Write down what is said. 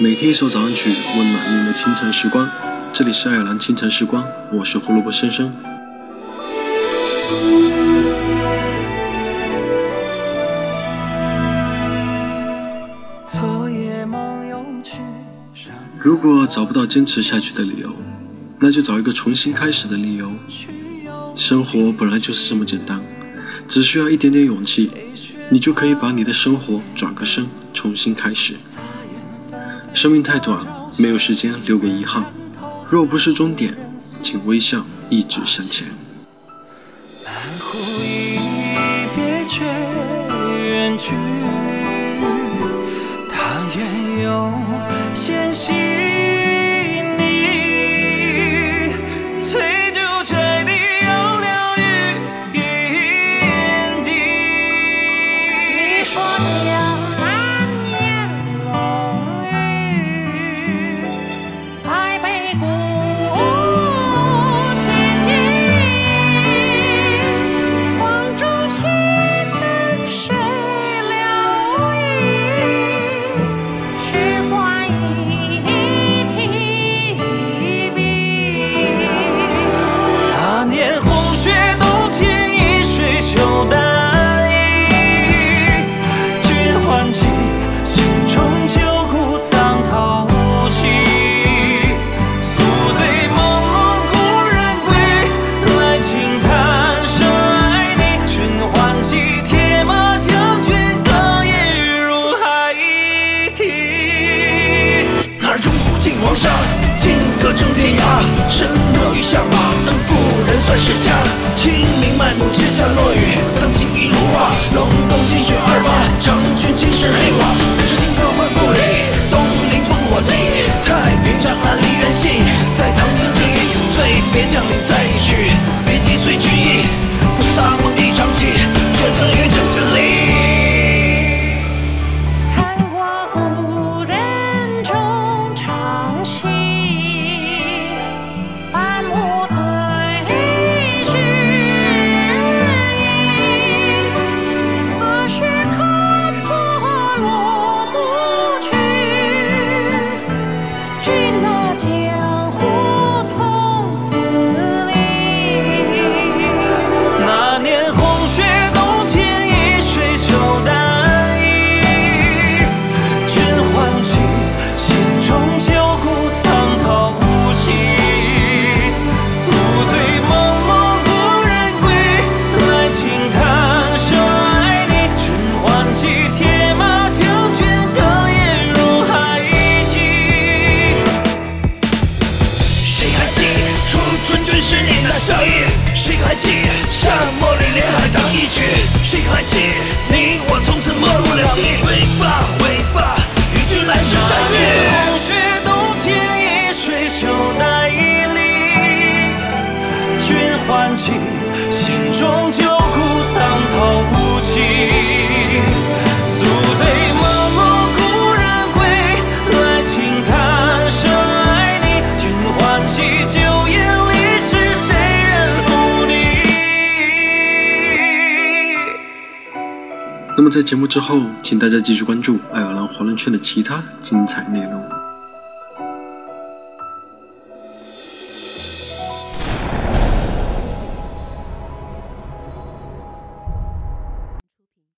每天一首早安曲，温暖你的清晨时光。这里是爱尔兰清晨时光，我是胡萝卜先生。如果找不到坚持下去的理由，那就找一个重新开始的理由。生活本来就是这么简单，只需要一点点勇气，你就可以把你的生活转个身，重新开始。生命太短，没有时间留给遗憾。若不是终点，请微笑，一直向前。他也有纤细。金是家。清明漫步，天下落雨，桑青一路花。隆冬新雪二八，长君今是黑瓦。还记你我从此陌路两地？回吧回吧，与君来世再聚。那么在节目之后，请大家继续关注爱尔兰华人圈的其他精彩内容。